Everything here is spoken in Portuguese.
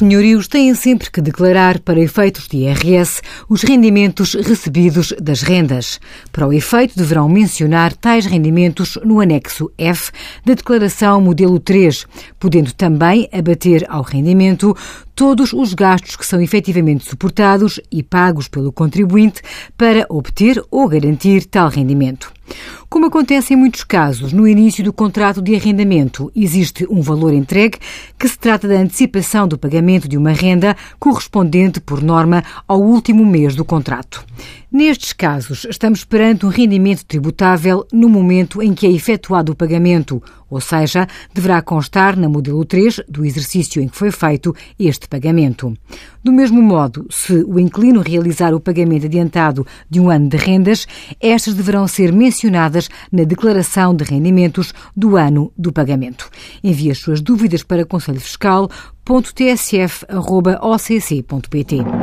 senhorios têm sempre que declarar, para efeitos de IRS, os rendimentos recebidos das rendas. Para o efeito, deverão mencionar tais rendimentos no anexo F da declaração modelo 3, podendo também abater ao rendimento todos os gastos que são efetivamente suportados e pagos pelo contribuinte para obter ou garantir tal rendimento. Como acontece em muitos casos, no início do contrato de arrendamento existe um valor entregue que se trata da antecipação do pagamento de uma renda correspondente, por norma, ao último mês do contrato. Nestes casos, estamos perante um rendimento tributável no momento em que é efetuado o pagamento, ou seja, deverá constar na modelo 3 do exercício em que foi feito este pagamento. Do mesmo modo, se o inquilino realizar o pagamento adiantado de um ano de rendas, estas deverão ser mencionadas na declaração de rendimentos do ano do pagamento. Envie as suas dúvidas para conselhofiscal.tsf.occ.pt.